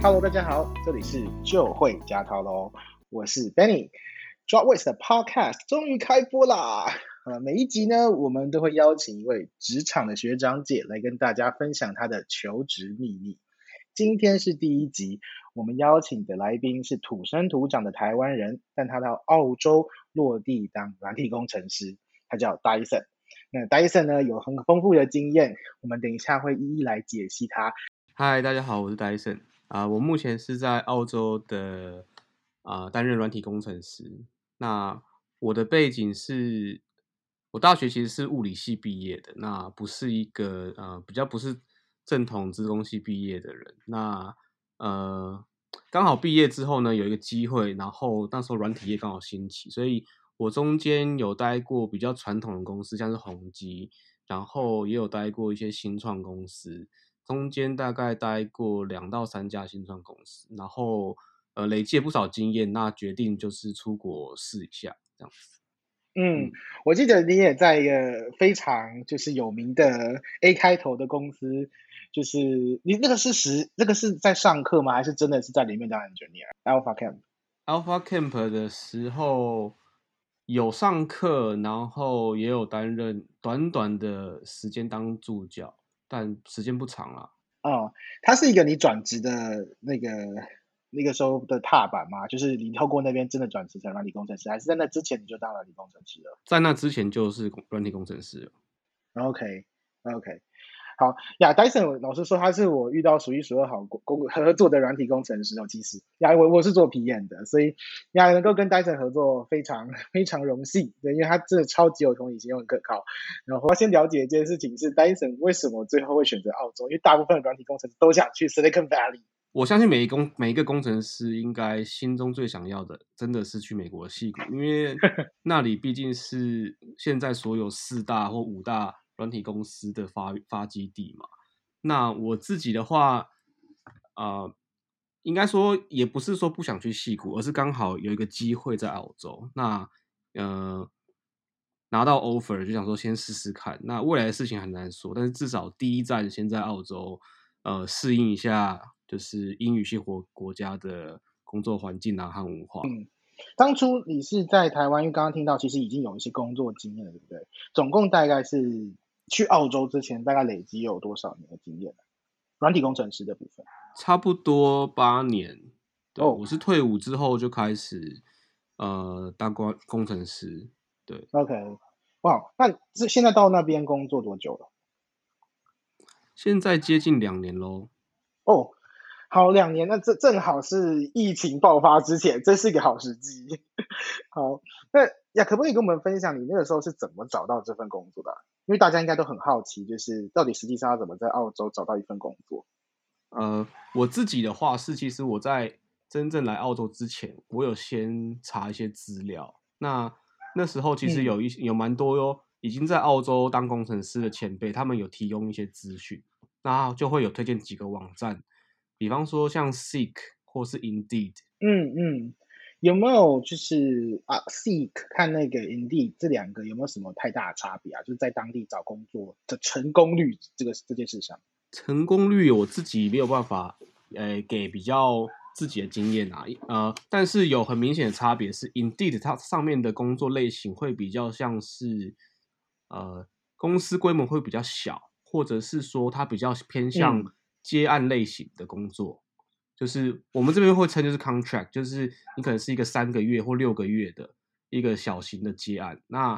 Hello，大家好，这里是就会加套喽，我是 Benny。Dropworks 的 Podcast 终于开播啦！呃，每一集呢，我们都会邀请一位职场的学长姐来跟大家分享他的求职秘密。今天是第一集，我们邀请的来宾是土生土长的台湾人，但他到澳洲落地当软体工程师，他叫 Dyson。那 Dyson 呢，有很丰富的经验，我们等一下会一一来解析他。嗨，大家好，我是 Dyson。啊、我目前是在澳洲的啊、担任软体工程师。那我的背景是，我大学其实是物理系毕业的，那不是一个呃比较不是正统资工系毕业的人。那呃刚好毕业之后呢，有一个机会，然后那时候软体业刚好兴起，所以我中间有待过比较传统的公司，像是宏基，然后也有待过一些新创公司。中间大概待过两到三家新创公司，然后呃累积了不少经验，那决定就是出国试一下这样子。嗯，我记得你也在一个非常就是有名的 A 开头的公司，就是你那个是实那个是在上课吗？还是真的是在里面当 engineer？Alpha Camp，Alpha Camp 的时候有上课，然后也有担任短短的时间当助教。但时间不长啊。哦，它是一个你转职的那个那个时候的踏板吗？就是你透过那边真的转职成软体工程师，还是在那之前你就当软体工程师了？在那之前就是软体工程师了。OK OK。好呀，Dyson 老师说他是我遇到数一数二好工工合作的软体工程师哦。其实呀，我我是做 PM 的，所以呀能够跟 Dyson 合作非常非常荣幸，对，因为他真的超级有同理心又很可靠。然后我先了解一件事情是 Dyson 为什么最后会选择澳洲？因为大部分的软体工程师都想去 Silicon Valley。我相信每一工每一个工程师应该心中最想要的真的是去美国的戏谷，因为 那里毕竟是现在所有四大或五大。软体公司的发发基地嘛，那我自己的话，啊、呃，应该说也不是说不想去戏谷，而是刚好有一个机会在澳洲，那呃拿到 offer 就想说先试试看。那未来的事情很难说，但是至少第一站先在澳洲，呃，适应一下就是英语系国国家的工作环境啊和文化。嗯当初你是在台湾，因为刚刚听到其实已经有一些工作经验了，对不对？总共大概是。去澳洲之前，大概累积有多少年的经验？软体工程师的部分，差不多八年。对，哦，我是退伍之后就开始，呃，当工工程师。对，OK，哇，那这现在到那边工作多久了？现在接近两年喽。哦，好，两年，那这正好是疫情爆发之前，这是一个好时机。好，那呀，可不可以跟我们分享你那个时候是怎么找到这份工作的？因为大家应该都很好奇，就是到底实际上要怎么在澳洲找到一份工作？呃，我自己的话是，其实我在真正来澳洲之前，我有先查一些资料。那那时候其实有一、嗯、有蛮多哟，已经在澳洲当工程师的前辈，他们有提供一些资讯，然后就会有推荐几个网站，比方说像 Seek 或是 Indeed。嗯嗯。有没有就是啊，Seek 看那个 Indeed 这两个有没有什么太大的差别啊？就是在当地找工作的成功率这个这件事上，成功率我自己没有办法呃给比较自己的经验啊，呃，但是有很明显的差别是 Indeed 它上面的工作类型会比较像是呃公司规模会比较小，或者是说它比较偏向接案类型的工作。嗯就是我们这边会称就是 contract，就是你可能是一个三个月或六个月的一个小型的接案。那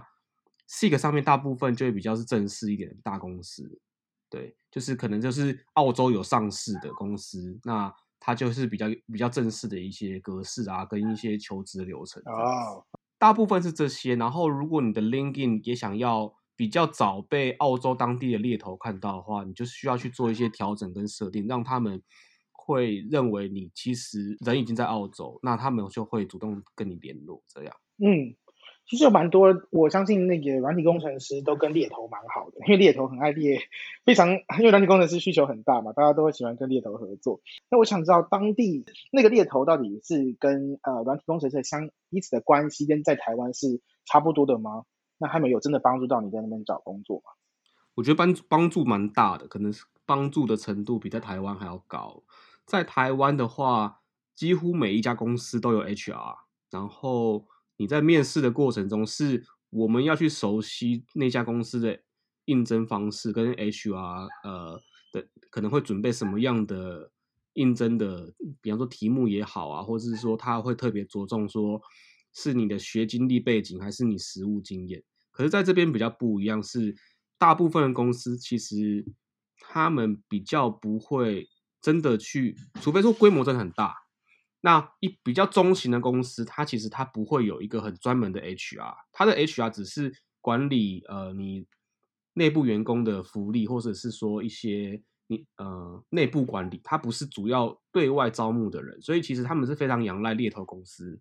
Seek 上面大部分就会比较是正式一点的大公司，对，就是可能就是澳洲有上市的公司，那它就是比较比较正式的一些格式啊，跟一些求职流程。哦，大部分是这些。然后如果你的 LinkedIn 也想要比较早被澳洲当地的猎头看到的话，你就需要去做一些调整跟设定，让他们。会认为你其实人已经在澳洲，那他们就会主动跟你联络，这样。嗯，其实有蛮多，我相信那个软体工程师都跟猎头蛮好的，因为猎头很爱猎，非常因为软体工程师需求很大嘛，大家都会喜欢跟猎头合作。那我想知道当地那个猎头到底是跟呃软体工程师相彼此的关系跟在台湾是差不多的吗？那他们有真的帮助到你在那边找工作吗？我觉得帮帮助蛮大的，可能是帮助的程度比在台湾还要高。在台湾的话，几乎每一家公司都有 HR，然后你在面试的过程中，是我们要去熟悉那家公司的应征方式，跟 HR 呃的可能会准备什么样的应征的，比方说题目也好啊，或者是说他会特别着重说是你的学经历背景还是你实务经验。可是在这边比较不一样是。大部分的公司其实他们比较不会真的去，除非说规模真的很大。那一比较中型的公司，它其实它不会有一个很专门的 HR，它的 HR 只是管理呃你内部员工的福利，或者是说一些你呃内部管理，它不是主要对外招募的人。所以其实他们是非常仰赖猎头公司，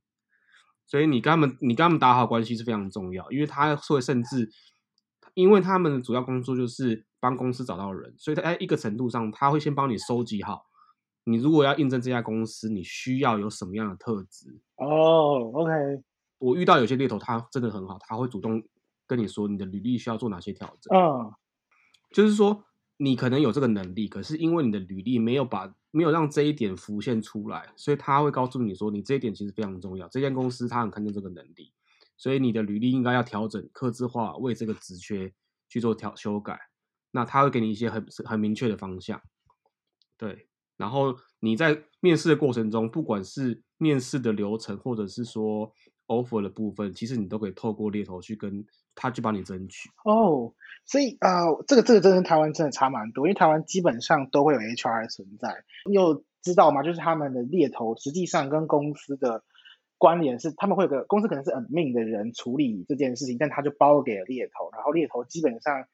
所以你跟他们你跟他们打好关系是非常重要，因为他会甚至。因为他们的主要工作就是帮公司找到人，所以他在一个程度上，他会先帮你收集好。你如果要应征这家公司，你需要有什么样的特质？哦，OK。我遇到有些猎头，他真的很好，他会主动跟你说你的履历需要做哪些调整。嗯，就是说你可能有这个能力，可是因为你的履历没有把没有让这一点浮现出来，所以他会告诉你说，你这一点其实非常重要。这间公司他很看重这个能力。所以你的履历应该要调整、客制化，为这个职缺去做调修改。那他会给你一些很很明确的方向，对。然后你在面试的过程中，不管是面试的流程，或者是说 offer 的部分，其实你都可以透过猎头去跟他去帮你争取。哦，所以啊、这个这个真的跟台湾真的差蛮多，因为台湾基本上都会有 HR 存在。你有知道吗？就是他们的猎头实际上跟公司的。关联是他们会有个公司可能是 admin 的人处理这件事情，但他就包给了猎头，然后猎头基本上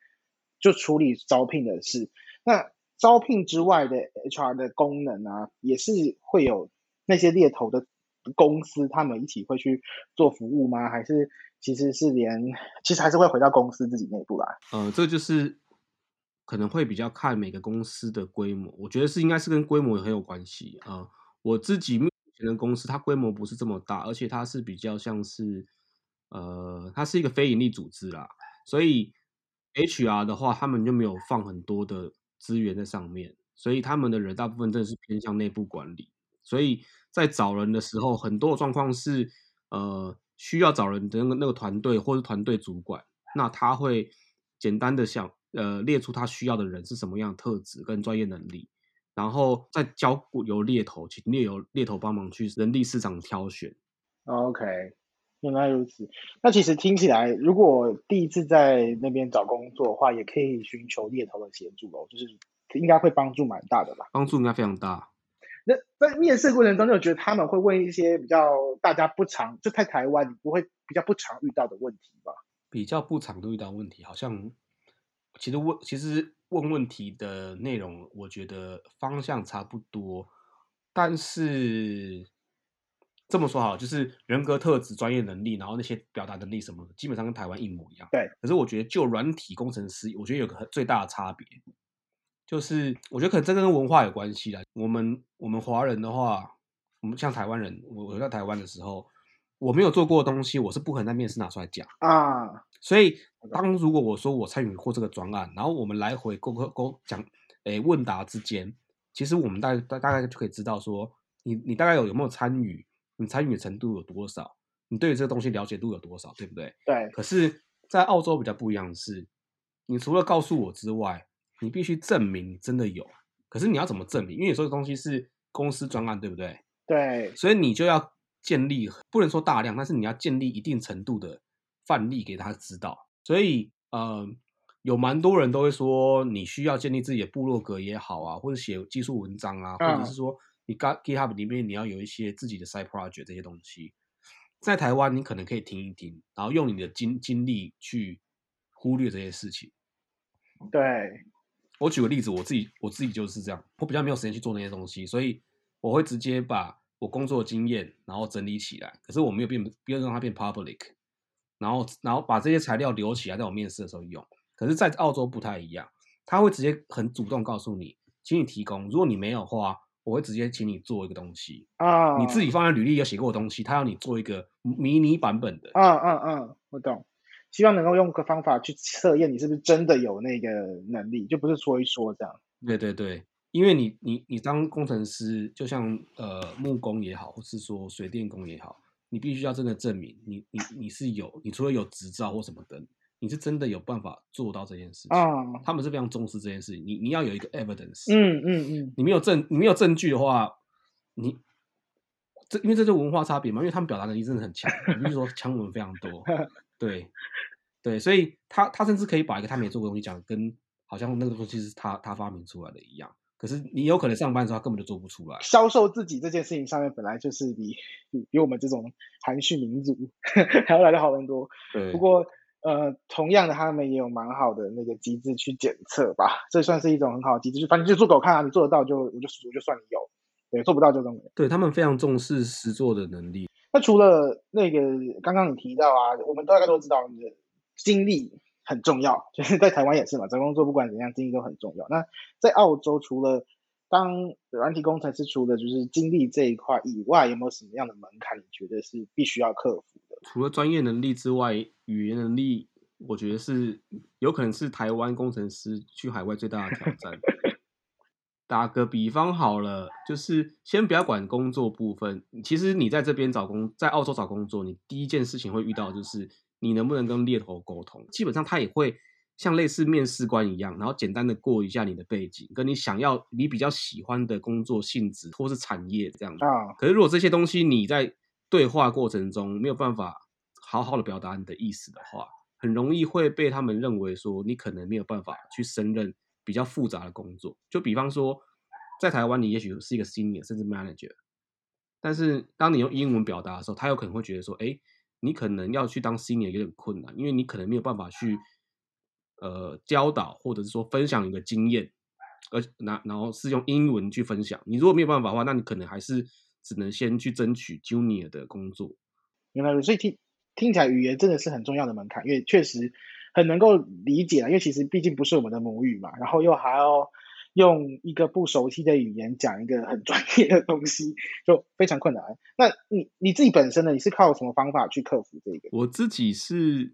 就处理招聘的事。那招聘之外的 HR 的功能啊，也是会有那些猎头的公司他们一起会去做服务吗？还是其实是连其实还是会回到公司自己内部来？呃，这就是可能会比较看每个公司的规模，我觉得是应该是跟规模很有关系啊、我自己目。前的公司它规模不是这么大，而且它是比较像是，呃，它是一个非营利组织啦，所以 HR 的话，他们就没有放很多的资源在上面，所以他们的人大部分真的是偏向内部管理，所以在找人的时候，很多的状况是，呃，需要找人的那个那个团队或是团队主管，那他会简单的想，呃，列出他需要的人是什么样的特质跟专业能力。然后再交由猎头，请猎由猎头帮忙去人力市场挑选。OK，原来如此。那其实听起来，如果第一次在那边找工作的话，也可以寻求猎头的协助哦，就是应该会帮助蛮大的吧？帮助应该非常大。那在面试过程中，就觉得他们会问一些比较大家不常就在台湾你不会比较不常遇到的问题吧？比较不常遇到问题，好像其实问其实。问问题的内容，我觉得方向差不多，但是这么说好，就是人格特质、专业能力，然后那些表达能力什么的，基本上跟台湾一模一样。对。可是我觉得，就软体工程师，我觉得有个最大的差别，就是我觉得可能这跟文化有关系啦。我们我们华人的话，我们像台湾人，我我在台湾的时候。我没有做过的东西，我是不可能在面试拿出来讲啊。所以，当如果我说我参与过这个专案，然后我们来回沟沟沟讲，诶，问答之间，其实我们大概大大概就可以知道说，你你大概有有没有参与，你参与的程度有多少，你对于这个东西了解度有多少，对不对？对。可是，在澳洲比较不一样的是，你除了告诉我之外，你必须证明你真的有。可是你要怎么证明？因为有时候东西是公司专案，对不对？对。所以你就要。建立不能说大量，但是你要建立一定程度的范例给他知道。所以，呃，有蛮多人都会说，你需要建立自己的部落格也好啊，或者写技术文章啊，或者是说你 GitHub 里面你要有一些自己的 side project 这些东西。在台湾，你可能可以听一听，然后用你的精精力去忽略这些事情。对，我举个例子，我自己我自己就是这样，我比较没有时间去做那些东西，所以我会直接把。我工作经验，然后整理起来，可是我没有变，不要让它变 public，然后，然后把这些材料留起来，在我面试的时候用。可是，在澳洲不太一样，他会直接很主动告诉你，请你提供。如果你没有的话，我会直接请你做一个东西啊，oh. 你自己放在履历有写过的东西，他要你做一个迷你版本的。嗯嗯嗯，我懂。希望能够用个方法去测验你是不是真的有那个能力，就不是说一说这样。对对对，因为你你你当工程师，就像呃木工也好，或是说水电工也好，你必须要真的证明你你你是有，你除了有执照或什么的，你是真的有办法做到这件事情。啊、嗯，他们是非常重视这件事情。你你要有一个 evidence。嗯嗯嗯。你没有证，你没有证据的话，你这因为这就是文化差别嘛，因为他们表达能力真的很强，比 如说强文非常多。对，对，所以他他甚至可以把一个他没做过的东西讲跟好像那个东西是他他发明出来的一样。可是你有可能上班的时候他根本就做不出来。销售自己这件事情上面本来就是比比比我们这种含蓄民族 还要来的好很多。对。不过呃，同样的，他们也有蛮好的那个机制去检测吧，这算是一种很好的机制，就反正就做给我看啊，你做得到就我就我就算你有，对，做不到就这么。对，他们非常重视实做的能力。那除了那个刚刚你提到啊，我们大概都知道经历很重要，就是在台湾也是嘛，找工作不管怎样，经历都很重要。那在澳洲，除了当软体工程师，除了就是经历这一块以外，有没有什么样的门槛？你觉得是必须要克服的？除了专业能力之外，语言能力，我觉得是有可能是台湾工程师去海外最大的挑战。打个比方好了，就是先不要管工作部分。其实你在这边找工，在澳洲找工作，你第一件事情会遇到就是你能不能跟猎头沟通。基本上他也会像类似面试官一样，然后简单的过一下你的背景，跟你想要你比较喜欢的工作性质或是产业这样子。啊。可是如果这些东西你在对话过程中没有办法好好的表达你的意思的话，很容易会被他们认为说你可能没有办法去胜任。比较复杂的工作，就比方说，在台湾你也许是一个 senior 甚至 manager，但是当你用英文表达的时候，他有可能会觉得说，哎，你可能要去当 senior 有点困难，因为你可能没有办法去呃教导或者是说分享你的经验，而那然后是用英文去分享。你如果没有办法的话，那你可能还是只能先去争取 junior 的工作。原来，所以听听起来语言真的是很重要的门槛，因为确实。很能够理解啊，因为其实毕竟不是我们的母语嘛，然后又还要用一个不熟悉的语言讲一个很专业的东西，就非常困难。那你你自己本身呢？你是靠什么方法去克服这个？我自己是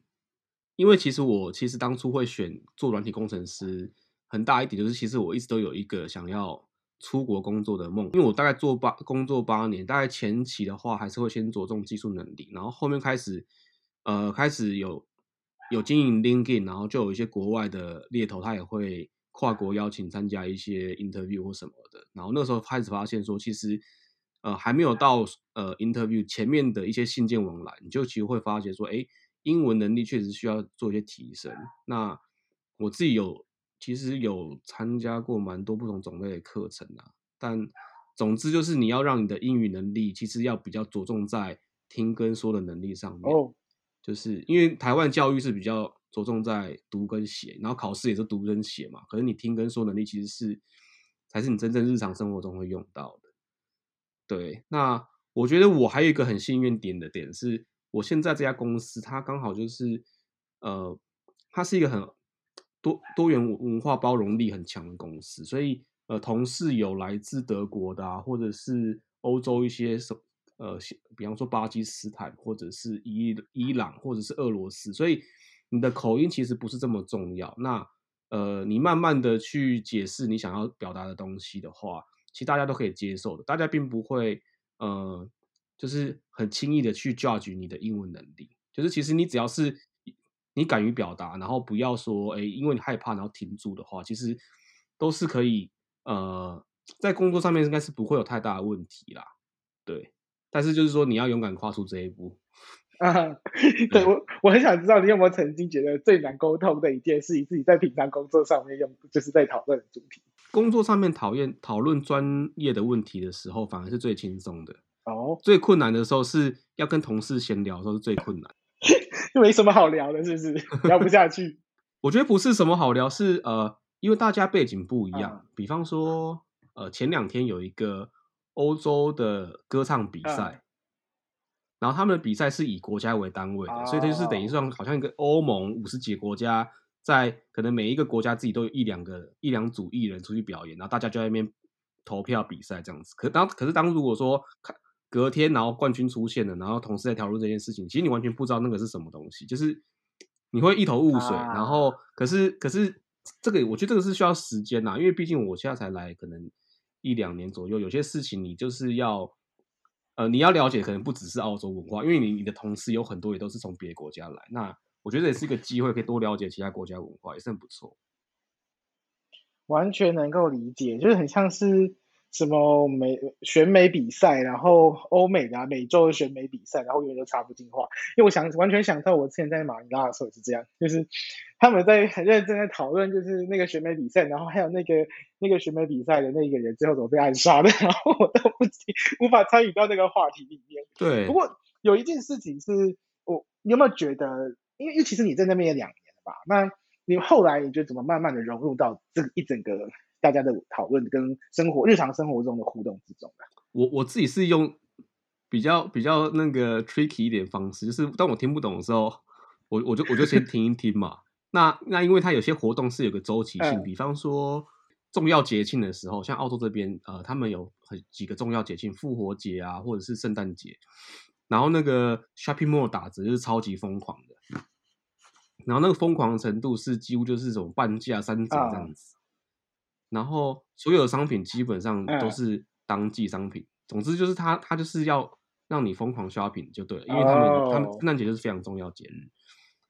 因为其实我其实当初会选做软体工程师，很大一点就是其实我一直都有一个想要出国工作的梦，因为我大概做八工作八年，大概前期的话还是会先着重技术能力，然后后面开始呃开始有。有经营 LinkedIn，然后就有一些国外的猎头，他也会跨国邀请参加一些 interview 或什么的。然后那时候开始发现说，其实呃还没有到呃 interview 前面的一些信件往来，你就其实会发觉说，哎，英文能力确实需要做一些提升。那我自己有其实有参加过蛮多不同种类的课程啊，但总之就是你要让你的英语能力其实要比较着重在听跟说的能力上面。Oh. 就是因为台湾教育是比较着重在读跟写，然后考试也是读跟写嘛。可是你听跟说能力其实是才是你真正日常生活中会用到的。对，那我觉得我还有一个很幸运点的点是，我现在这家公司它刚好就是呃，它是一个很多多元文化包容力很强的公司，所以呃，同事有来自德国的啊，或者是欧洲一些什。呃，比方说巴基斯坦，或者是伊伊朗，或者是俄罗斯，所以你的口音其实不是这么重要。那呃，你慢慢的去解释你想要表达的东西的话，其实大家都可以接受的。大家并不会呃，就是很轻易的去 judge 你的英文能力。就是其实你只要是你敢于表达，然后不要说哎，因为你害怕然后停住的话，其实都是可以呃，在工作上面应该是不会有太大的问题啦。对。但是就是说，你要勇敢跨出这一步啊！对，对我，我很想知道你有没有曾经觉得最难沟通的一件事，你自己在平常工作上面用，就是在讨论的主题。工作上面讨厌讨论专业的问题的时候，反而是最轻松的哦。最困难的时候是要跟同事闲聊的时候是最困难，就 没什么好聊的，是不是聊不下去？我觉得不是什么好聊，是呃，因为大家背景不一样。啊、比方说，呃，前两天有一个。欧洲的歌唱比赛，嗯，然后他们的比赛是以国家为单位的，哦，所以它就是等于说好像一个欧盟五十几个国家，在可能每一个国家自己都有一两个一两组艺人出去表演，然后大家就在那边投票比赛这样子。可当可是当如果说隔天然后冠军出现了，然后同时在讨论这件事情，其实你完全不知道那个是什么东西，就是你会一头雾水。啊、然后，可是可是这个我觉得这个是需要时间呐，因为毕竟我现在才来，可能一两年左右，有些事情你就是要呃你要了解，可能不只是澳洲文化，因为你你的同事有很多也都是从别的国家来，那我觉得也是一个机会，可以多了解其他国家文化，也是很不错。完全能够理解，就是很像是什么美选美比赛，然后欧美的、啊、美洲的选美比赛，然后永远都插不进话。因为我想完全想到我之前在马尼拉的时候也是这样，就是他们在很认真的讨论，就是那个选美比赛，然后还有那个那个选美比赛的那个人最后怎么被暗杀的，然后我都不无法参与到那个话题里面。对。不过有一件事情是我，你有没有觉得，因为其实你在那边也两年了吧？那你后来你觉得怎么慢慢的融入到这个一整个大家的讨论跟生活日常生活中的互动之中的？我我自己是用比较比较那个 tricky 一点方式，就是当我听不懂的时候，我我就我就先听一听嘛。那那因为它有些活动是有个周期性，嗯、比方说重要节庆的时候，像澳洲这边呃，他们有很几个重要节庆，复活节啊，或者是圣诞节，然后那个 shopping mall 打折就是超级疯狂的。然后那个疯狂的程度是几乎就是这种半价三折这样子，uh, 然后所有的商品基本上都是当季商品。Uh, 总之就是他他就是要让你疯狂 shopping 就对了，因为他们、uh, 他们圣诞节就是非常重要节日。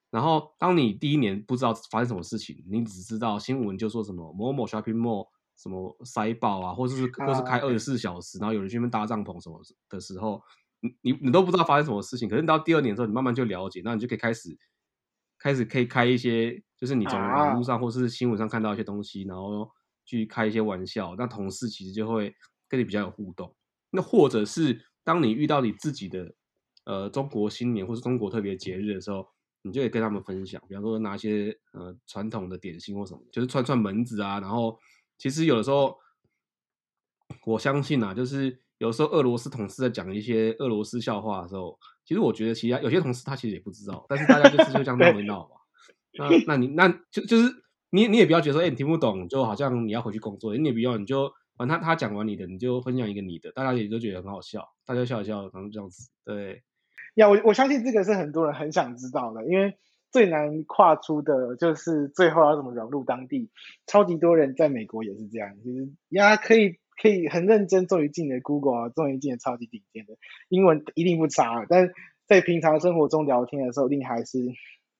然后当你第一年不知道发生什么事情，你只知道新闻就说什么某某 shopping mall 什么塞爆啊，或者是或是开二十四小时，uh, 然后有人去那边搭帐篷什么的时候，你你你都不知道发生什么事情。可是到第二年之后，你慢慢就了解，那你就可以开始。开始可以开一些，就是你从网络上或是新闻上看到一些东西，然后去开一些玩笑，那同事其实就会跟你比较有互动。那或者是当你遇到你自己的呃中国新年或是中国特别节日的时候，你就可以跟他们分享，比方说拿一些呃传统的点心或什么，就是串串门子啊。然后其实有的时候，我相信啊，就是有时候俄罗斯同事在讲一些俄罗斯笑话的时候。其实我觉得，其他有些同事他其实也不知道，但是大家就是就这样 闹一闹嘛。那那你那就就是你你也不要觉得说，哎、欸，你听不懂，就好像你要回去工作，你也不要，你就反正他他讲完你的，你就分享一个你的，大家也都觉得很好笑，大家笑一笑，然后这样子。对，呀，我我相信这个是很多人很想知道的，因为最难跨出的就是最后要怎么融入当地。超级多人在美国也是这样，就是呀，可以。可以很认真，终于进了 Google 啊，终于进了超级顶尖的英文，一定不差。但是在平常生活中聊天的时候，一定还是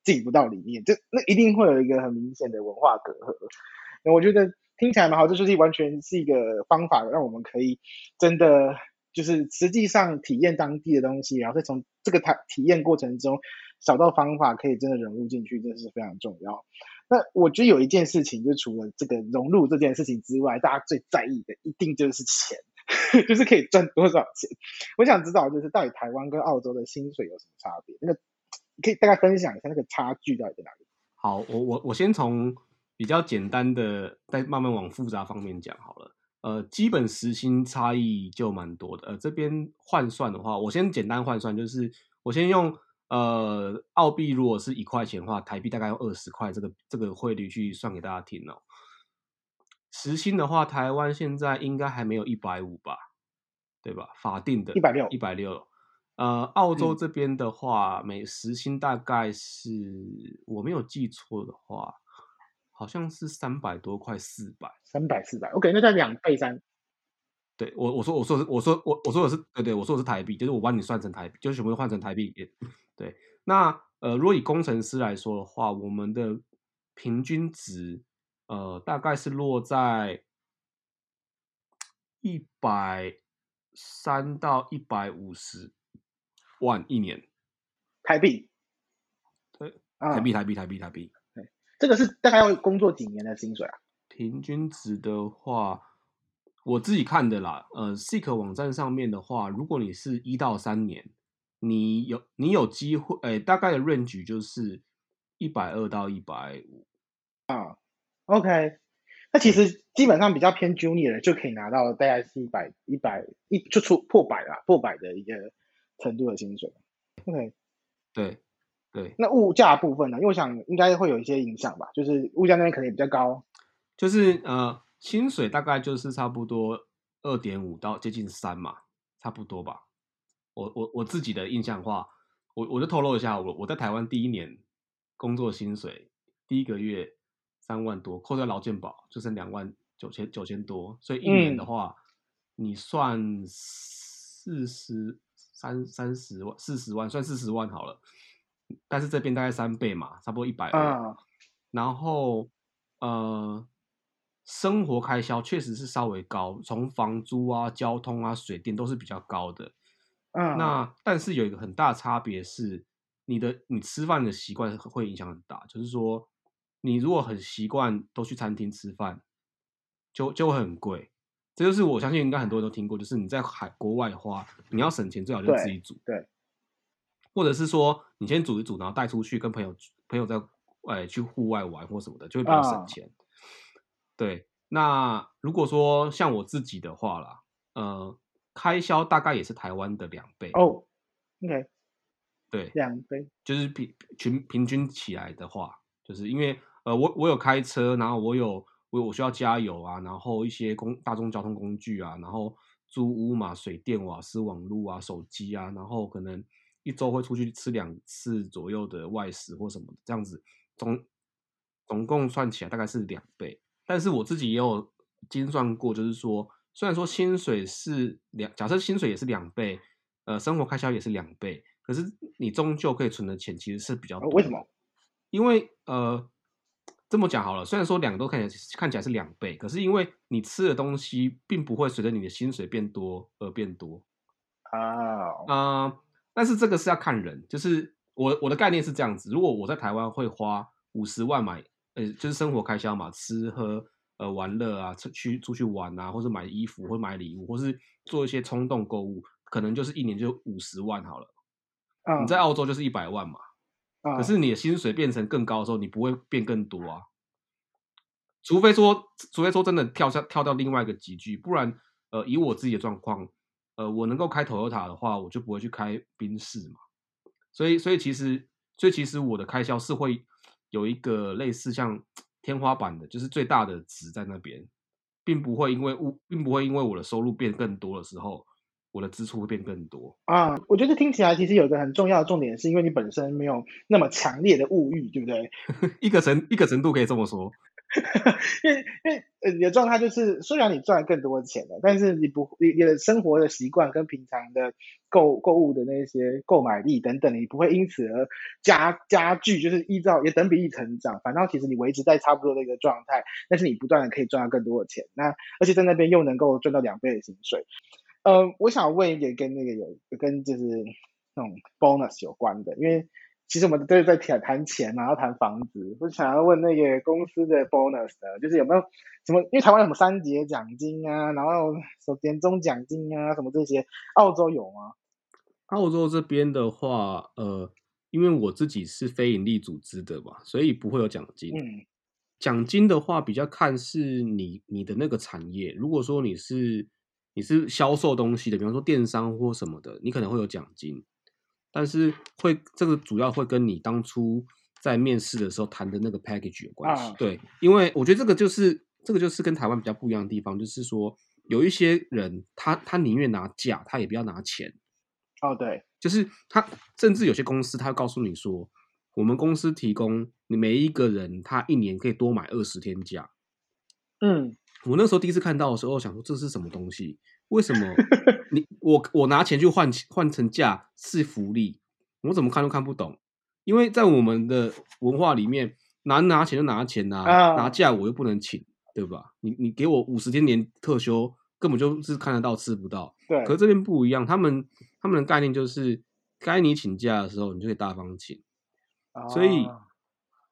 进不到里面，就那一定会有一个很明显的文化隔阂。那我觉得听起来蛮好，这就是完全是一个方法，让我们可以真的就是实际上体验当地的东西，然后再从这个体体验过程中找到方法，可以真的融入进去，这是非常重要。那我觉得有一件事情，就除了这个融入这件事情之外，大家最在意的一定就是钱，就是可以赚多少钱。我想知道，就是到底台湾跟澳洲的薪水有什么差别？那个可以大概分享一下那个差距到底在哪里？好，我我我先从比较简单的，再慢慢往复杂方面讲好了。呃，基本时薪差异就蛮多的。呃，这边换算的话，我先简单换算，就是我先用。呃，澳币如果是一块钱的话，台币大概用二十块，这个这个汇率去算给大家听哦。时薪的话，台湾现在应该还没有一百五吧，对吧？法定的，一百六，一百六。呃，澳洲这边的话，嗯、每时薪大概是我没有记错的话，好像是三百多块，四百，三百四百。OK，那在两倍三。对我我说我说是我说我我说的是对对，我说的是台币，就是我帮你算成台币，就是全部都换成台币。对，那呃，如果以工程师来说的话，我们的平均值呃大概是落在一百三到一百五十万一年台币。对，台币台币台币台币。对，这个是大概要工作几年的薪水啊？平均值的话。我自己看的啦，呃，Seek 网站上面的话，如果你是一到三年，你有你有机会，哎，大概的 range 就是一百二到一百五啊。OK，那其实基本上比较偏 Junior 的就可以拿到大概是一百一百一就出破百啦，破百的一个程度的薪水。OK，对对。那物价部分呢？因为我想应该会有一些影响吧，就是物价那边可能也比较高，就是呃。薪水大概就是差不多二点五到接近三嘛，差不多吧。我我我自己的印象的话，我我就透露一下，我我在台湾第一年工作薪水第一个月三万多，扣掉劳健保就剩两万九千九千多，所以一年的话，嗯、你算四十三三十万四十万算四十万好了，但是这边大概三倍嘛，差不多一百万，啊、然后呃。生活开销确实是稍微高，从房租啊、交通啊、水电都是比较高的。嗯，那但是有一个很大差别是，你的你吃饭的习惯会影响很大。就是说，你如果很习惯都去餐厅吃饭，就就会很贵。这就是我相信应该很多人都听过，就是你在海国外花，你要省钱最好就自己煮。对，对或者是说你先煮一煮，然后带出去跟朋友朋友在哎去户外玩或什么的，就会比较省钱。嗯对，那如果说像我自己的话啦，呃，开销大概也是台湾的两倍哦。OK，对，两倍，就是平平平均起来的话，就是因为呃，我我有开车，然后我有我我需要加油啊，然后一些公大众交通工具啊，然后租屋嘛，水电瓦斯网络啊，手机啊，然后可能一周会出去吃两次左右的外食或什么的，这样子总总共算起来大概是两倍。但是我自己也有精算过，就是说，虽然说薪水是两，假设薪水也是两倍，呃，生活开销也是两倍，可是你终究可以存的钱其实是比较多。为什么？因为呃，这么讲好了，虽然说两个都看起来看起来是两倍，可是因为你吃的东西并不会随着你的薪水变多而变多啊。啊、oh. 呃，但是这个是要看人，就是我我的概念是这样子，如果我在台湾会花五十万买。呃，就是生活开销嘛，吃喝呃玩乐啊，出去出去玩啊，或者买衣服，或买礼物，或是做一些冲动购物，可能就是一年就五十万好了。Uh, 你在澳洲就是一百万嘛，uh, 可是你的薪水变成更高的时候，你不会变更多啊。除非说，除非说真的跳下跳到另外一个级距，不然呃，以我自己的状况，呃，我能够开 Toyota 的话，我就不会去开宾士嘛。所以，所以其实，所以其实我的开销是会。有一个类似像天花板的，就是最大的值在那边，并不会因为物，并不会因为我的收入变更多的时候，我的支出会变更多啊。我觉得听起来其实有一个很重要的重点，是因为你本身没有那么强烈的物欲，对不对？一个程一个程度可以这么说。因为因为呃你的状态就是，虽然你赚了更多的钱了，但是你不你你的生活的习惯跟平常的购购物的那些购买力等等，你不会因此而加加剧，就是依照也等比例成长。反倒其实你维持在差不多的一个状态，但是你不断的可以赚到更多的钱。那而且在那边又能够赚到两倍的薪水。呃，我想问一个跟那个有跟就是那种 bonus 有关的，因为。其实我们都是在谈谈钱嘛，然后谈房子。我想要问那个公司的 bonus 的，就是有没有什么？因为台湾有什么三节奖金啊，然后什么年终奖金啊，什么这些，澳洲有吗？澳洲这边的话，呃，因为我自己是非盈利组织的嘛，所以不会有奖金。嗯，奖金的话比较看是你你的那个产业。如果说你是你是销售东西的，比方说电商或什么的，你可能会有奖金。但是会这个主要会跟你当初在面试的时候谈的那个 package 有关系，对，因为我觉得这个就是这个就是跟台湾比较不一样的地方，就是说有一些人他他宁愿拿价，他也不要拿钱。哦，对，就是他甚至有些公司他会告诉你说，我们公司提供你每一个人他一年可以多买二十天假。嗯，我那时候第一次看到的时候，我想说这是什么东西？为什么 你我我拿钱去换换成假是福利？我怎么看都看不懂。因为在我们的文化里面，拿拿钱就拿钱呐、啊，拿假我又不能请，对吧？你你给我五十天年特休，根本就是看得到吃不到。对。可是这边不一样，他们他们的概念就是，该你请假的时候，你就可以大方请。所以，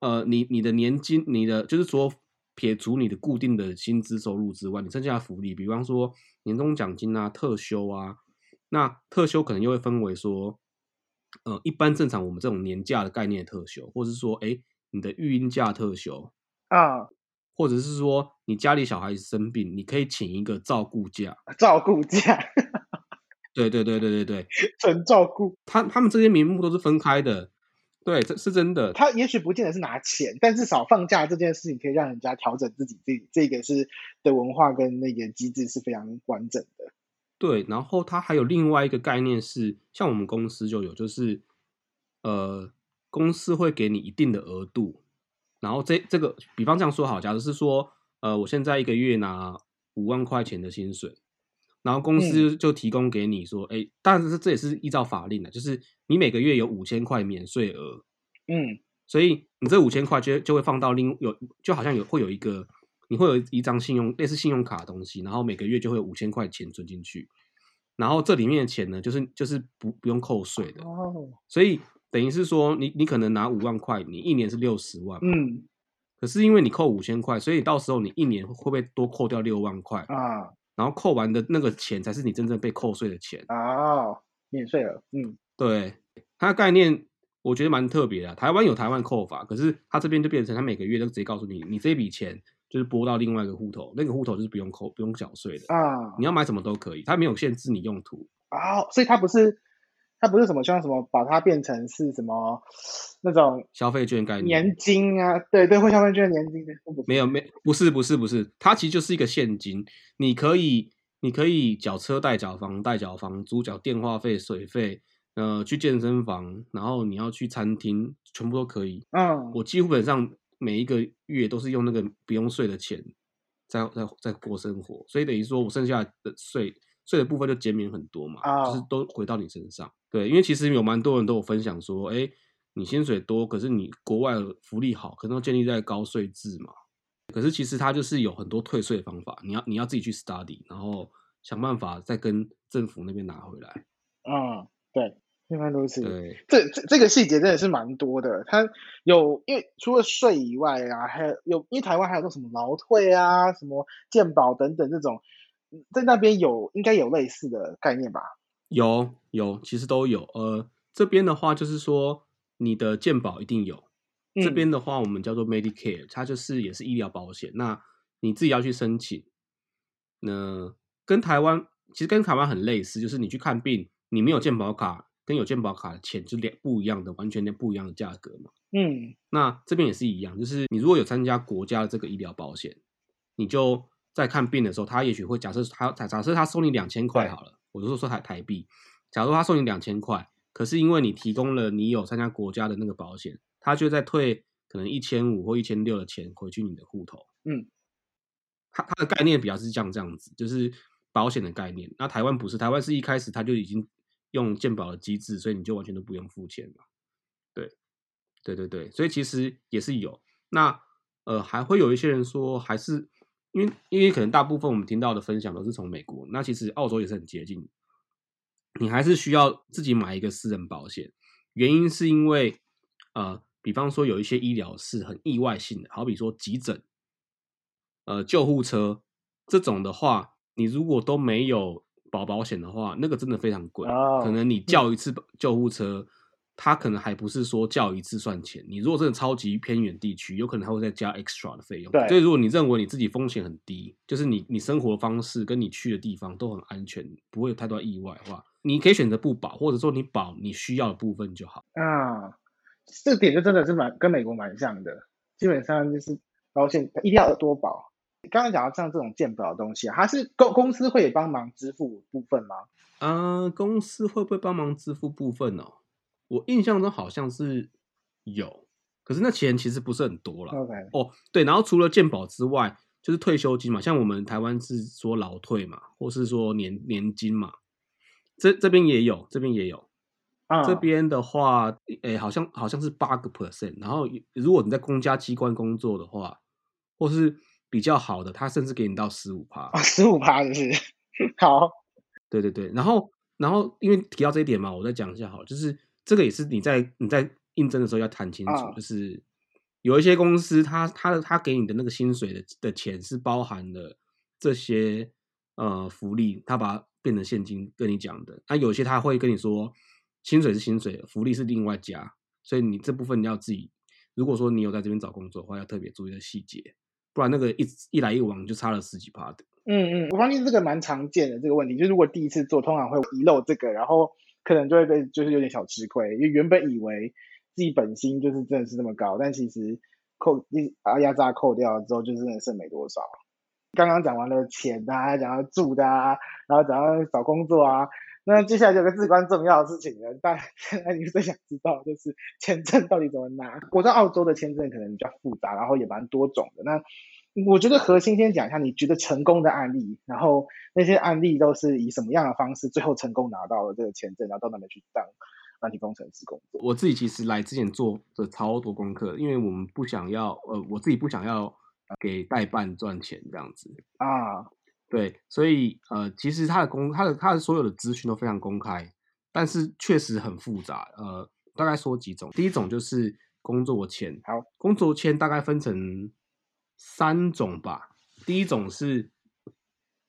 呃，你你的年金，你的就是说。撇除你的固定的薪资收入之外，你剩下的福利，比方说年终奖金啊、特休啊，那特休可能又会分为说，呃，一般正常我们这种年假的概念的特休，或者是说，哎，你的育婴假特休啊，或者是说你家里小孩子生病，你可以请一个照顾假，照顾假，对对对对对对，纯照顾，他他们这些名目都是分开的。对，这是真的。他也许不见得是拿钱，但至少放假这件事情可以让人家调整自己。这这个是的文化跟那个机制是非常完整的。对，然后他还有另外一个概念是，像我们公司就有，就是呃，公司会给你一定的额度，然后这这个，比方这样说好，假如是说，呃，我现在一个月拿五万块钱的薪水，然后公司就提供给你说，哎、嗯，当然是这也是依照法令的，就是你每个月有五千块免税额，嗯，所以你这五千块就就会放到另有，就好像有会有一个，你会有一张信用类似信用卡的东西，然后每个月就会有五千块钱存进去，然后这里面的钱呢，就是就是不不用扣税的，哦，所以。等于是说你，你你可能拿五万块，你一年是六十万，嗯，可是因为你扣五千块，所以到时候你一年会不会多扣掉六万块啊？然后扣完的那个钱才是你真正被扣税的钱啊，免税了，嗯，对，它的概念我觉得蛮特别的。台湾有台湾扣法，可是它这边就变成它每个月都直接告诉你，你这笔钱就是拨到另外一个户头，那个户头就是不用扣、不用缴税的啊。你要买什么都可以，它没有限制你用途啊，所以它不是。它不是什么像什么把它变成是什么那种消费券概念年金啊，对对，会消费券年金的，没有没不是不是不是，它其实就是一个现金，你可以你可以缴车贷、缴房贷、缴房租、缴电话费、水费，呃，去健身房，然后你要去餐厅，全部都可以。嗯，我几乎本上每一个月都是用那个不用税的钱在在在过生活，所以等于说我剩下的税。税的部分就减免很多嘛，oh. 就是都回到你身上。对，因为其实有蛮多人都有分享说，哎，你薪水多，可是你国外福利好，可能都建立在高税制嘛。可是其实它就是有很多退税的方法，你要你要自己去 study，然后想办法再跟政府那边拿回来。嗯，对，一般都是。对，这这这个细节真的是蛮多的。它有因为除了税以外啊，还有有因为台湾还有个什么劳退啊、什么健保等等这种。在那边有应该有类似的概念吧？有有，其实都有。呃，这边的话就是说，你的健保一定有。嗯、这边的话，我们叫做 Medicare，它就是也是医疗保险。那你自己要去申请。那跟台湾其实跟台湾很类似，就是你去看病，你没有健保卡跟有健保卡的钱就两不一样的，完全的不一样的价格嘛。嗯，那这边也是一样，就是你如果有参加国家的这个医疗保险，你就。在看病的时候，他也许会假设他假假设他收你两千块好了，我就说说台台币。假如他收你两千块，可是因为你提供了你有参加国家的那个保险，他就在退可能一千五或一千六的钱回去你的户头。嗯，他他的概念比较是像这样子，就是保险的概念。那台湾不是，台湾是一开始他就已经用健保的机制，所以你就完全都不用付钱了。对，对对对，所以其实也是有。那呃，还会有一些人说还是。因为因为可能大部分我们听到的分享都是从美国，那其实澳洲也是很接近。你还是需要自己买一个私人保险，原因是因为呃，比方说有一些医疗是很意外性的，好比说急诊、呃救护车这种的话，你如果都没有保保险的话，那个真的非常贵，oh. 可能你叫一次救护车。他可能还不是说叫一次算钱，你如果真的超级偏远地区，有可能还会再加 extra 的费用。对，所以如果你认为你自己风险很低，就是你你生活方式跟你去的地方都很安全，不会有太多意外的话，你可以选择不保，或者说你保你需要的部分就好。啊，这点就真的是蛮跟美国蛮像的，基本上就是保险一定要多保。刚刚讲到像这种健保的东西啊，它是公公司会帮忙支付部分吗？呃，公司会不会帮忙支付部分呢？我印象中好像是有，可是那钱其实不是很多了。OK，哦，对，然后除了健保之外，就是退休金嘛，像我们台湾是说劳退嘛，或是说年年金嘛，这这边也有，这边也有。啊，这边的话，诶，好像好像是八个 percent，然后如果你在公家机关工作的话，或是比较好的，他甚至给你到十五趴。啊，十五趴就是 好。对对对，然后然后因为提到这一点嘛，我再讲一下好了，就是。这个也是你在你在应征的时候要谈清楚，啊、就是有一些公司他，他他他给你的那个薪水的的钱是包含了这些呃福利，他把它变成现金跟你讲的。那有些他会跟你说，薪水是薪水，福利是另外加，所以你这部分你要自己，如果说你有在这边找工作的话，要特别注意的细节，不然那个一一来一往就差了十几趴的。嗯嗯，我发现这个蛮常见的这个问题，就是如果第一次做，通常会遗漏这个，然后。可能就会被就是有点小吃亏，因为原本以为自己本薪就是真的是那么高，但其实扣一啊压榨扣掉之后，就真的剩没多少。刚刚讲完了钱啊，讲到住的啊，然后讲到找工作啊，那接下来有个至关重要的事情呢，大家现在你最想知道就是签证到底怎么拿？我在澳洲的签证可能比较复杂，然后也蛮多种的。那我觉得核心先讲一下，你觉得成功的案例，然后那些案例都是以什么样的方式最后成功拿到了这个签证，然后到那边去当软体工程师工作。我自己其实来之前做的超多功课，因为我们不想要，呃，我自己不想要给代办赚钱这样子啊。对，所以呃，其实他的公，他的他的所有的资讯都非常公开，但是确实很复杂。呃，大概说几种，第一种就是工作签，好，工作签大概分成三种吧。第一种是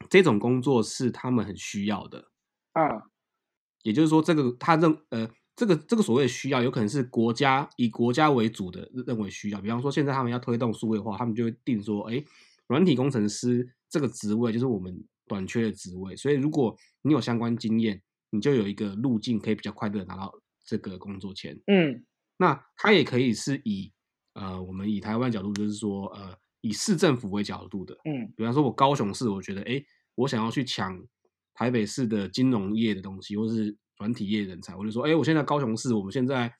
这种工作是他们很需要的，啊，也就是说，这个他认呃，这个这个所谓的需要，有可能是国家以国家为主的认为需要。比方说，现在他们要推动数位化，他们就会定说，哎，软体工程师。这个职位就是我们短缺的职位，所以如果你有相关经验，你就有一个路径可以比较快的拿到这个工作签。嗯，那它也可以是以呃，我们以台湾角度，就是说呃，以市政府为角度的。嗯，比方说我高雄市，我觉得哎，我想要去抢台北市的金融业的东西，或是软体业人才，我就说，哎，我现在高雄市，我们现在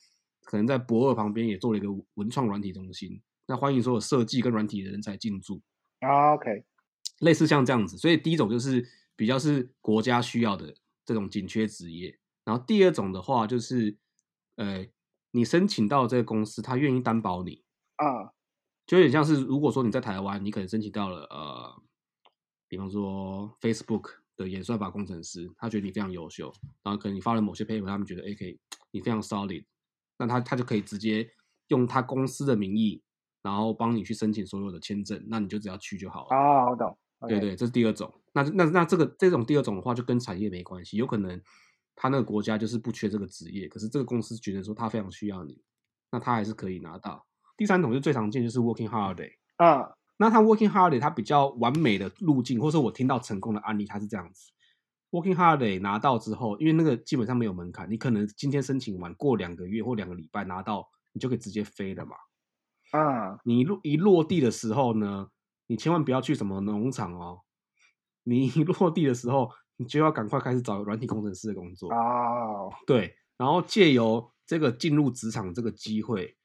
可能在博二旁边也做了一个文创软体中心，那欢迎所有设计跟软体的人才进驻。啊，OK。类似像这样子，所以第一种就是比较是国家需要的这种紧缺职业，然后第二种的话就是，呃，你申请到这个公司，他愿意担保你啊，就有点像是如果说你在台湾，你可能申请到了呃，比方说 Facebook 的演算法工程师，他觉得你非常优秀，然后可能你发了某些 paper，他们觉得哎可以，你非常 solid，那他他就可以直接用他公司的名义，然后帮你去申请所有的签证，那你就只要去就好了。啊，我懂。Okay. 对对，这是第二种。那那那这个这种第二种的话，就跟产业没关系。有可能他那个国家就是不缺这个职业，可是这个公司觉得说他非常需要你，那他还是可以拿到。第三种就最常见就是 working holiday 啊。那他 working holiday 他比较完美的路径，或者我听到成功的案例，他是这样子：working holiday 拿到之后，因为那个基本上没有门槛，你可能今天申请完，过两个月或两个礼拜拿到，你就可以直接飞了嘛。啊，你落一落地的时候呢？你千万不要去什么农场哦！你一落地的时候，你就要赶快开始找软体工程师的工作啊。Oh. 对，然后借由这个进入职场这个机会，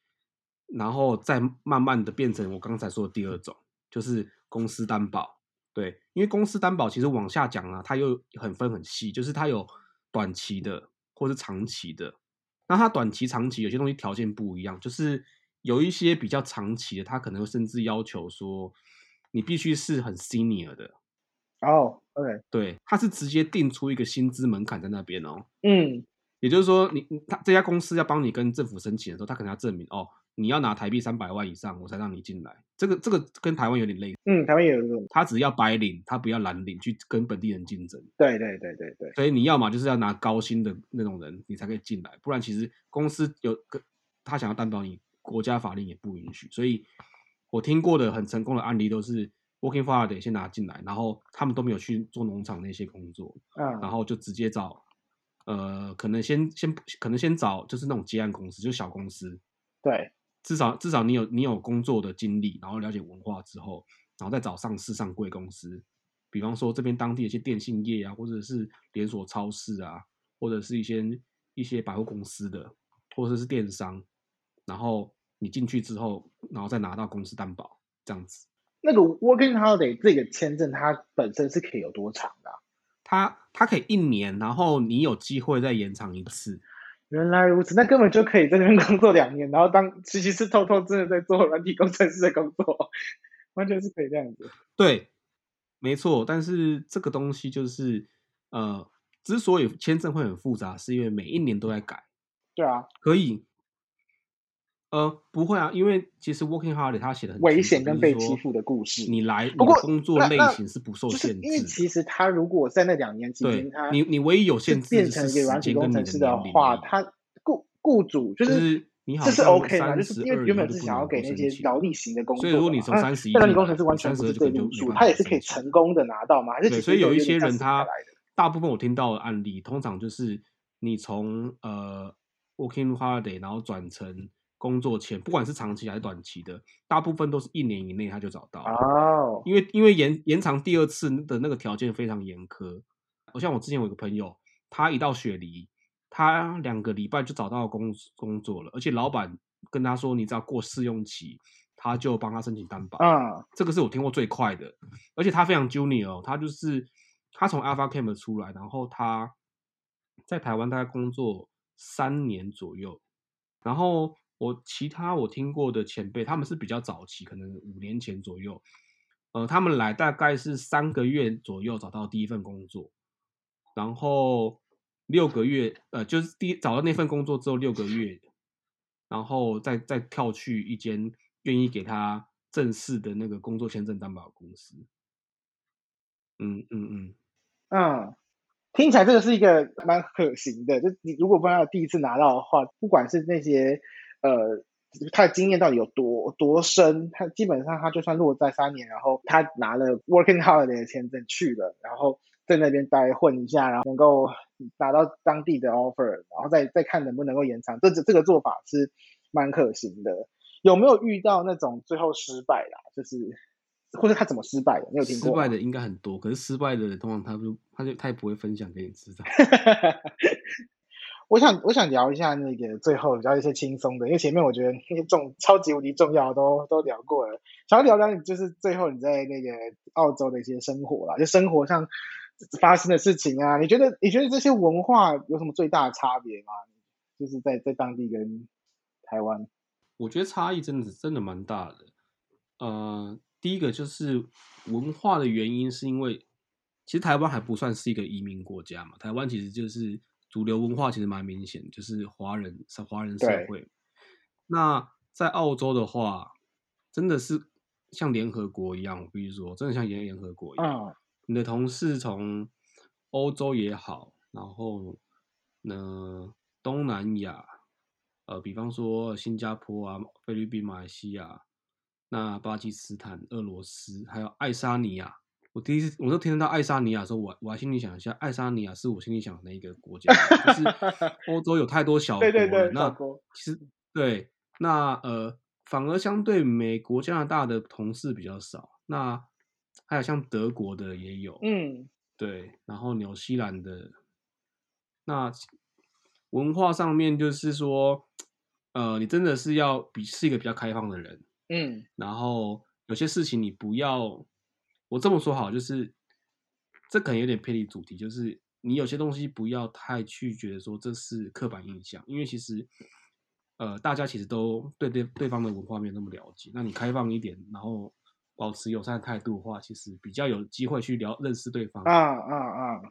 然后再慢慢的变成我刚才说的第二种，就是公司担保。对，因为公司担保其实往下讲啊，它又很分很细，就是它有短期的或是长期的。那它短期、长期有些东西条件不一样，就是有一些比较长期的，它可能甚至要求说。你必须是很 senior 的哦，oh，OK，对，它是直接定出一个薪资门槛在那边哦，嗯，也就是说你，你他这家公司要帮你跟政府申请的时候，他可能要证明哦，你要拿台币三百万以上，我才让你进来。这个这个跟台湾有点类似，嗯，台湾也有这种，他只要白领，他不要蓝领去跟本地人竞争。对对对对对，所以你要嘛就是要拿高薪的那种人，你才可以进来，不然其实公司有个他想要担保你，国家法令也不允许，所以。我听过的很成功的案例都是 working holiday 先拿进来，然后他们都没有去做农场那些工作，嗯，然后就直接找，呃，可能先先可能先找就是那种接案公司，就是小公司，对，至少至少你有你有工作的经历，然后了解文化之后，然后再找上市上贵公司，比方说这边当地的一些电信业啊，或者是连锁超市啊，或者是一些一些百货公司的，或者是电商，然后。你进去之后，然后再拿到公司担保，这样子。那个 Working Holiday 这个签证，它本身是可以有多长的啊？它它可以一年，然后你有机会再延长一次。原来如此，那根本就可以在那边工作两年，然后当其实是偷偷真的在做软体工程师的工作，完全是可以这样子。对，没错。但是这个东西就是，呃，之所以签证会很复杂，是因为每一年都在改。对啊，可以。呃，不会啊，因为其实 Working Holiday 他写的很危险跟被欺负的故事。你来，不过工作类型是不受限制。因为其实他如果在那两年期间，他你你唯一有限制变成一个软体工程师的话，他雇雇主就是你好，这是 OK 的，就是因为原本是想要给那些劳力型的工作，所以如果你从三十一，软体工程师完全不是这个路数，他也是可以成功的拿到嘛。还是对，所以有一些人他大部分我听到的案例，通常就是你从呃 Working Holiday 然后转成。工作前，不管是长期还是短期的，大部分都是一年以内他就找到哦。因为因为延延长第二次的那个条件非常严苛。我像我之前有一个朋友，他一到雪梨，他两个礼拜就找到工工作了，而且老板跟他说，你只要过试用期，他就帮他申请担保。嗯，这个是我听过最快的，而且他非常 junior，他就是他从 Alpha Camp 出来，然后他在台湾大概工作三年左右，然后。我其他我听过的前辈，他们是比较早期，可能五年前左右，呃，他们来大概是三个月左右找到第一份工作，然后六个月，呃，就是第找到那份工作之后六个月，然后再再跳去一间愿意给他正式的那个工作签证担保公司。嗯嗯嗯嗯，听起来这个是一个蛮可行的，就你如果不要第一次拿到的话，不管是那些。呃，他的经验到底有多多深？他基本上他就算落在三年，然后他拿了 Working Holiday 的签证去了，然后在那边待混一下，然后能够拿到当地的 offer，然后再再看能不能够延长。这这这个做法是蛮可行的。有没有遇到那种最后失败啦？就是或者他怎么失败的？你有听过？失败的应该很多，可是失败的人通常他就他就他也不会分享给你知道。我想，我想聊一下那个最后聊一些轻松的，因为前面我觉得那些重超级无敌重要都都聊过了，想要聊聊你就是最后你在那个澳洲的一些生活啦，就生活上发生的事情啊，你觉得你觉得这些文化有什么最大的差别吗？就是在在当地跟台湾，我觉得差异真的是真的蛮大的。呃，第一个就是文化的原因，是因为其实台湾还不算是一个移民国家嘛，台湾其实就是。主流文化其实蛮明显，就是华人华人社会。那在澳洲的话，真的是像联合国一样，比如说，真的像联联合国一样。嗯。你的同事从欧洲也好，然后呢，东南亚，呃，比方说新加坡啊、菲律宾、马来西亚，那巴基斯坦、俄罗斯，还有爱沙尼亚。我第一次，我都听到爱沙尼亚的时候，我我还心里想一下，爱沙尼亚是我心里想的那一个国家，就是 欧洲有太多小国了。对对对，那其实对，那呃，反而相对美国、加拿大的同事比较少。那还有像德国的也有，嗯，对，然后纽西兰的，那文化上面就是说，呃，你真的是要比是一个比较开放的人，嗯，然后有些事情你不要。我这么说好，就是这可能有点偏离主题，就是你有些东西不要太去觉得说这是刻板印象，因为其实呃大家其实都对对对方的文化没有那么了解，那你开放一点，然后保持友善的态度的话，其实比较有机会去聊认识对方。啊啊啊！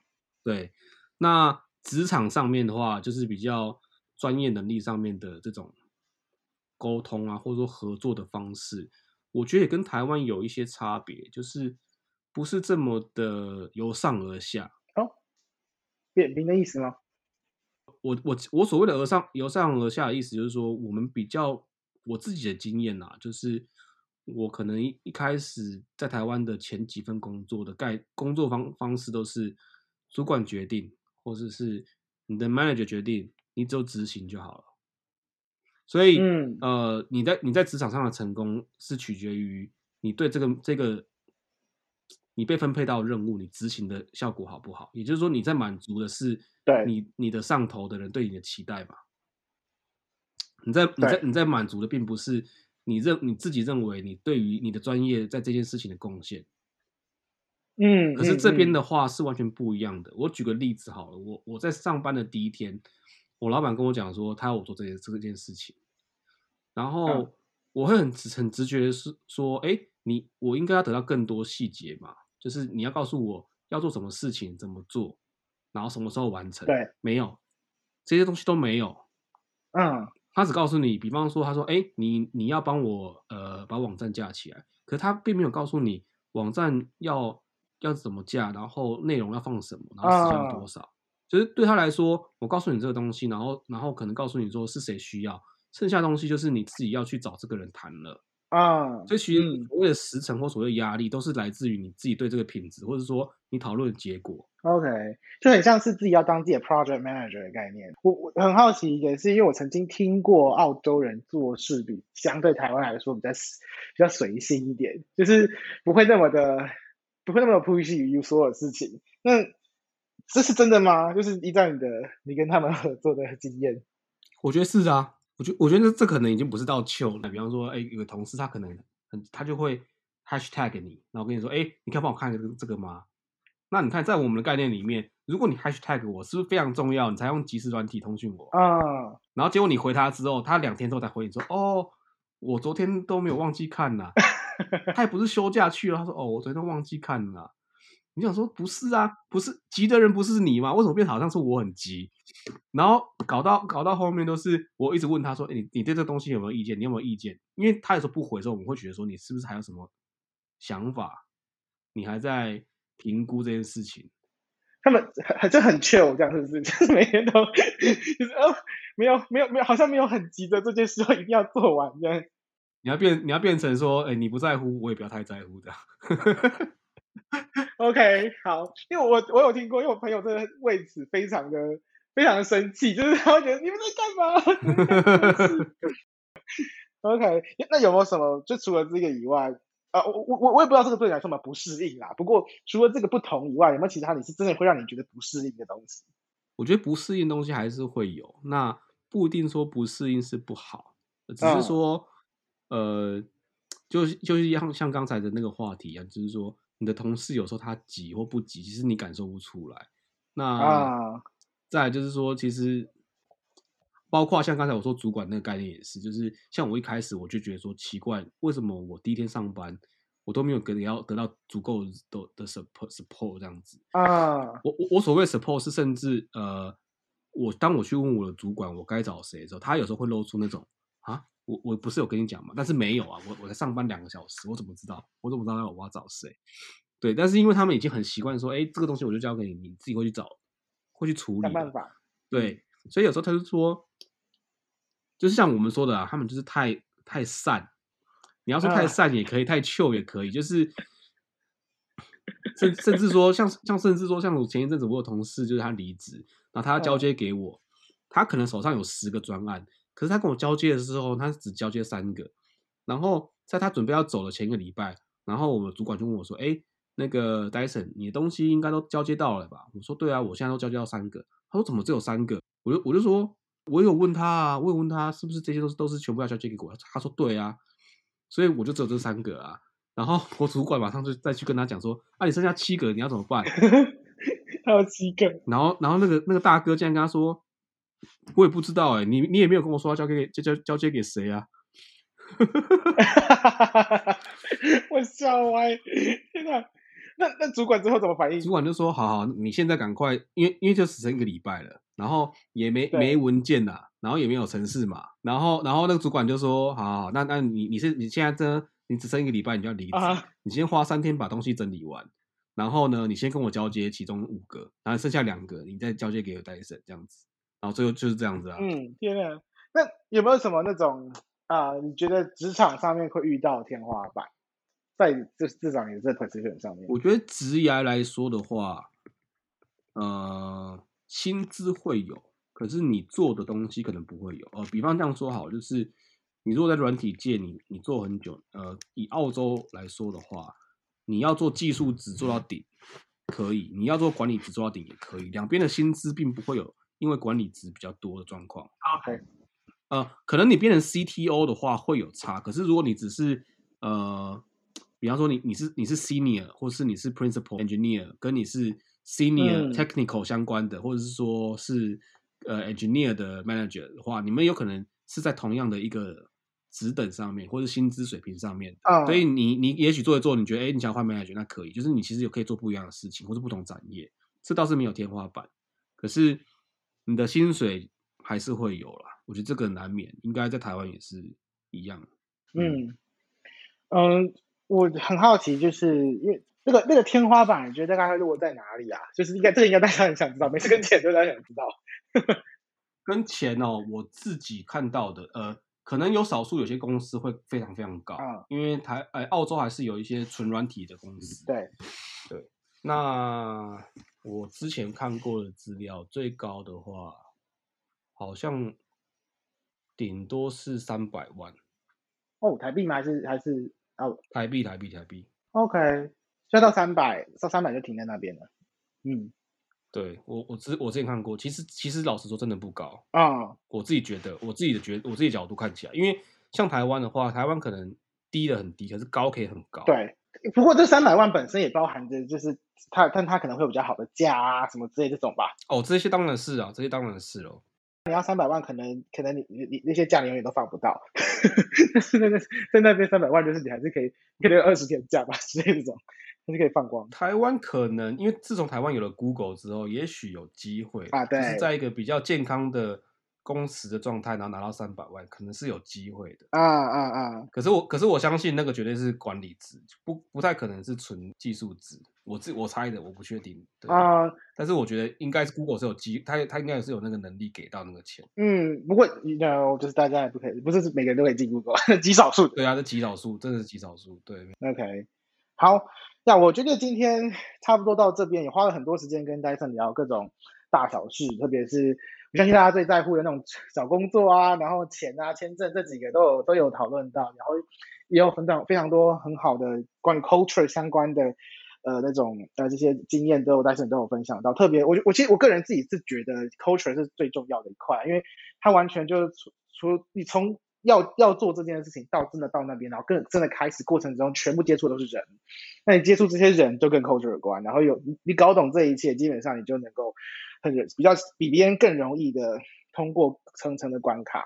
对，那职场上面的话，就是比较专业能力上面的这种沟通啊，或者说合作的方式，我觉得也跟台湾有一些差别，就是。不是这么的由上而下哦，扁平的意思吗？我我我所谓的而上由上而下的意思，就是说我们比较我自己的经验呐，就是我可能一一开始在台湾的前几份工作的概工作方方式都是主管决定，或者是你的 manager 决定，你只有执行就好了。所以，嗯，呃，你在你在职场上的成功是取决于你对这个这个。你被分配到任务，你执行的效果好不好？也就是说，你在满足的是你你的上头的人对你的期待吧？你在你在你在满足的并不是你认你自己认为你对于你的专业在这件事情的贡献。嗯，可是这边的话是完全不一样的。我举个例子好了，我我在上班的第一天，我老板跟我讲说他要我做这件这件事情，然后我会很直很直觉的是说，哎，你我应该要得到更多细节嘛？就是你要告诉我要做什么事情，怎么做，然后什么时候完成？对，没有这些东西都没有。嗯，他只告诉你，比方说，他说：“哎，你你要帮我呃把网站架起来。”可是他并没有告诉你网站要要怎么架，然后内容要放什么，然后时间多少。就是对他来说，我告诉你这个东西，然后然后可能告诉你说是谁需要，剩下的东西就是你自己要去找这个人谈了。啊，所以其实所谓的时程或所谓的压力，都是来自于你自己对这个品质，或者说你讨论的结果。OK，就很像是自己要当自己的 project manager 的概念。我我很好奇，一点是因为我曾经听过澳洲人做事比相对台湾来说比较比较随性一点，就是不会那么的不会那么 pushy 于所有事情。那这是真的吗？就是依照你的你跟他们合作的经验，我觉得是啊。我觉我觉得这可能已经不是到糗了。比方说，哎，有个同事他可能很他就会 hashtag 你，然后跟你说，哎，你可以帮我看这个这个吗？那你看，在我们的概念里面，如果你 hashtag 我，是不是非常重要？你才用即时软体通讯我啊。Uh, 然后结果你回他之后，他两天之后才回你说，哦，我昨天都没有忘记看呐。他也不是休假去了，他说，哦，我昨天都忘记看了。你想说不是啊？不是急的人不是你吗？为什么变好像是我很急？然后搞到搞到后面都是我一直问他说，你你对这东西有没有意见？你有没有意见？因为他有时候不回的时候，我们会觉得说你是不是还有什么想法？你还在。评估这件事情，他们很就很 chill 这样，是不是？就是每天都就是哦，没有没有没有，好像没有很急的这件事，一定要做完这样。你要变你要变成说，哎、欸，你不在乎，我也不要太在乎的。OK，好，因为我我有听过，因为我朋友真的为此非常的非常的生气，就是他会觉得你们在干嘛？OK，那有没有什么？就除了这个以外？啊，我我我我也不知道这个对你来说嘛不适应啦。不过除了这个不同以外，有没有其他你是真的会让你觉得不适应的东西？我觉得不适应的东西还是会有，那不一定说不适应是不好，只是说，嗯、呃，就是就是像像刚才的那个话题一样，就是说你的同事有时候他急或不急，其实你感受不出来。那、啊、再来就是说，其实。包括像刚才我说主管那个概念也是，就是像我一开始我就觉得说奇怪，为什么我第一天上班我都没有跟你要得到足够的的 support support 这样子啊？我我我所谓 support 是甚至呃，我当我去问我的主管我该找谁的时候，他有时候会露出那种啊，我我不是有跟你讲嘛？但是没有啊，我我才上班两个小时，我怎么知道？我怎么知道我要找谁？对，但是因为他们已经很习惯说，哎，这个东西我就交给你，你自己会去找，会去处理，办法。对，所以有时候他就说。就是像我们说的啊，他们就是太太善。你要说太善也可以，啊、太 chill 也可以。就是甚甚至说像像甚至说像我前一阵子我有同事，就是他离职，然后他要交接给我，他可能手上有十个专案，可是他跟我交接的时候，他只交接三个。然后在他准备要走的前一个礼拜，然后我们主管就问我说：“哎，那个 Dyson，你的东西应该都交接到了吧？”我说：“对啊，我现在都交接到三个。”他说：“怎么只有三个？”我就我就说。我有问他啊，我有问他是不是这些都是都是全部要交接给我？他说对啊，所以我就只有这三个啊。然后我主管马上就再去跟他讲说，啊，你剩下七个，你要怎么办？还有七个。然后然后那个那个大哥竟然跟他说，我也不知道哎、欸，你你也没有跟我说要交给交交交接给谁啊？我笑歪，天哪！那那主管之后怎么反应？主管就说，好好，你现在赶快，因为因为就只剩一个礼拜了。然后也没没文件呐，然后也没有程式嘛，然后然后那个主管就说，好，好，那那你你是你现在这你只剩一个礼拜，你就要离职，uh huh. 你先花三天把东西整理完，然后呢，你先跟我交接其中五个，然后剩下两个你再交接给戴森这样子，然后最后就是这样子啊。嗯，天啊，那有没有什么那种啊、呃？你觉得职场上面会遇到天花板，在这至少你的这 position 上面？我觉得职涯来说的话，呃。薪资会有，可是你做的东西可能不会有。呃，比方这样说好，就是你如果在软体界你，你你做很久，呃，以澳洲来说的话，你要做技术只做到顶可以，你要做管理只做到顶也可以，两边的薪资并不会有因为管理职比较多的状况。OK，呃，可能你变成 CTO 的话会有差，可是如果你只是呃，比方说你你是你是 Senior 或是你是 Principal Engineer，跟你是。Senior technical 相关的，嗯、或者是说是呃 engineer 的 manager 的话，你们有可能是在同样的一个职等上面，或者薪资水平上面。啊、所以你你也许做一做，你觉得哎，你想换 manager 那可以，就是你其实有可以做不一样的事情，或者不同产业，这倒是没有天花板。可是你的薪水还是会有啦，我觉得这个难免，应该在台湾也是一样。嗯嗯，我很好奇，就是因为。那个那个天花板，你觉得大概会落在哪里啊？就是应该这个应该大家很想知道，每次跟钱都大家想知道。跟钱哦，我自己看到的，呃，可能有少数有些公司会非常非常高，嗯、因为台呃澳洲还是有一些纯软体的公司。对对，那我之前看过的资料，最高的话好像顶多是三百万。哦，台币吗？还是还是哦？台币台币台币。OK。要到三百，到三百就停在那边了。嗯，对我我之我之前看过，其实其实老实说真的不高啊。嗯、我自己觉得，我自己的觉我自己角度看起来，因为像台湾的话，台湾可能低的很低，可是高可以很高。对，不过这三百万本身也包含着就是它，但它可能会有比较好的价啊什么之类这种吧。哦，这些当然是啊，这些当然是哦。你要三百万，可能可能你你你那些价你永远都放不到。但是那个在那边三百万，就是你还是可以可能有二十天假吧之类的这种。还是可以放光。台湾可能因为自从台湾有了 Google 之后，也许有机会啊，对，就是在一个比较健康的工时的状态，然后拿到三百万，可能是有机会的。啊啊啊！可是我可是我相信那个绝对是管理值，不不太可能是纯技术值。我自我猜的，我不确定。啊，但是我觉得应该是 Google 是有机，他他应该也是有那个能力给到那个钱。嗯，不过 no，，就是大家也不可以，不是每个人都可以进 Google，极少数。对啊，是极少数，真的是极少数。对，OK，好。那我觉得今天差不多到这边，也花了很多时间跟戴森聊各种大小事，特别是相信大家最在乎的那种 找工作啊，然后钱啊、签证这几个都有都有讨论到，然后也有分享非常多很好的关于 culture 相关的呃那种呃这些经验都有但是你都有分享到。特别我我其实我个人自己是觉得 culture 是最重要的一块，因为它完全就是除除你从要要做这件事情，到真的到那边，然后跟真的开始过程中，全部接触都是人。那你接触这些人，就跟 culture 有关。然后有你，你搞懂这一切，基本上你就能够很比较比别人更容易的通过层层的关卡。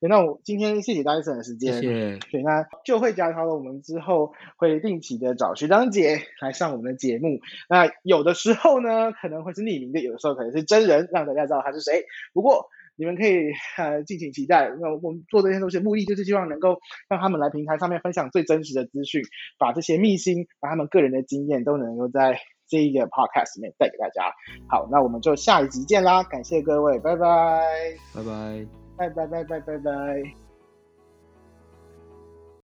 那我今天谢谢大家的时间，谢谢。对，那就会加超了。我们之后会定期的找学长姐来上我们的节目。那有的时候呢，可能会是匿名的，有的时候可能是真人，让大家知道他是谁。不过。你们可以呃敬请期待。那我们做这些东西的目的就是希望能够让他们来平台上面分享最真实的资讯，把这些秘辛，把他们个人的经验都能够在这一个 podcast 里面带给大家。好，那我们就下一集见啦！感谢各位，拜拜，拜拜，拜拜拜拜拜拜拜。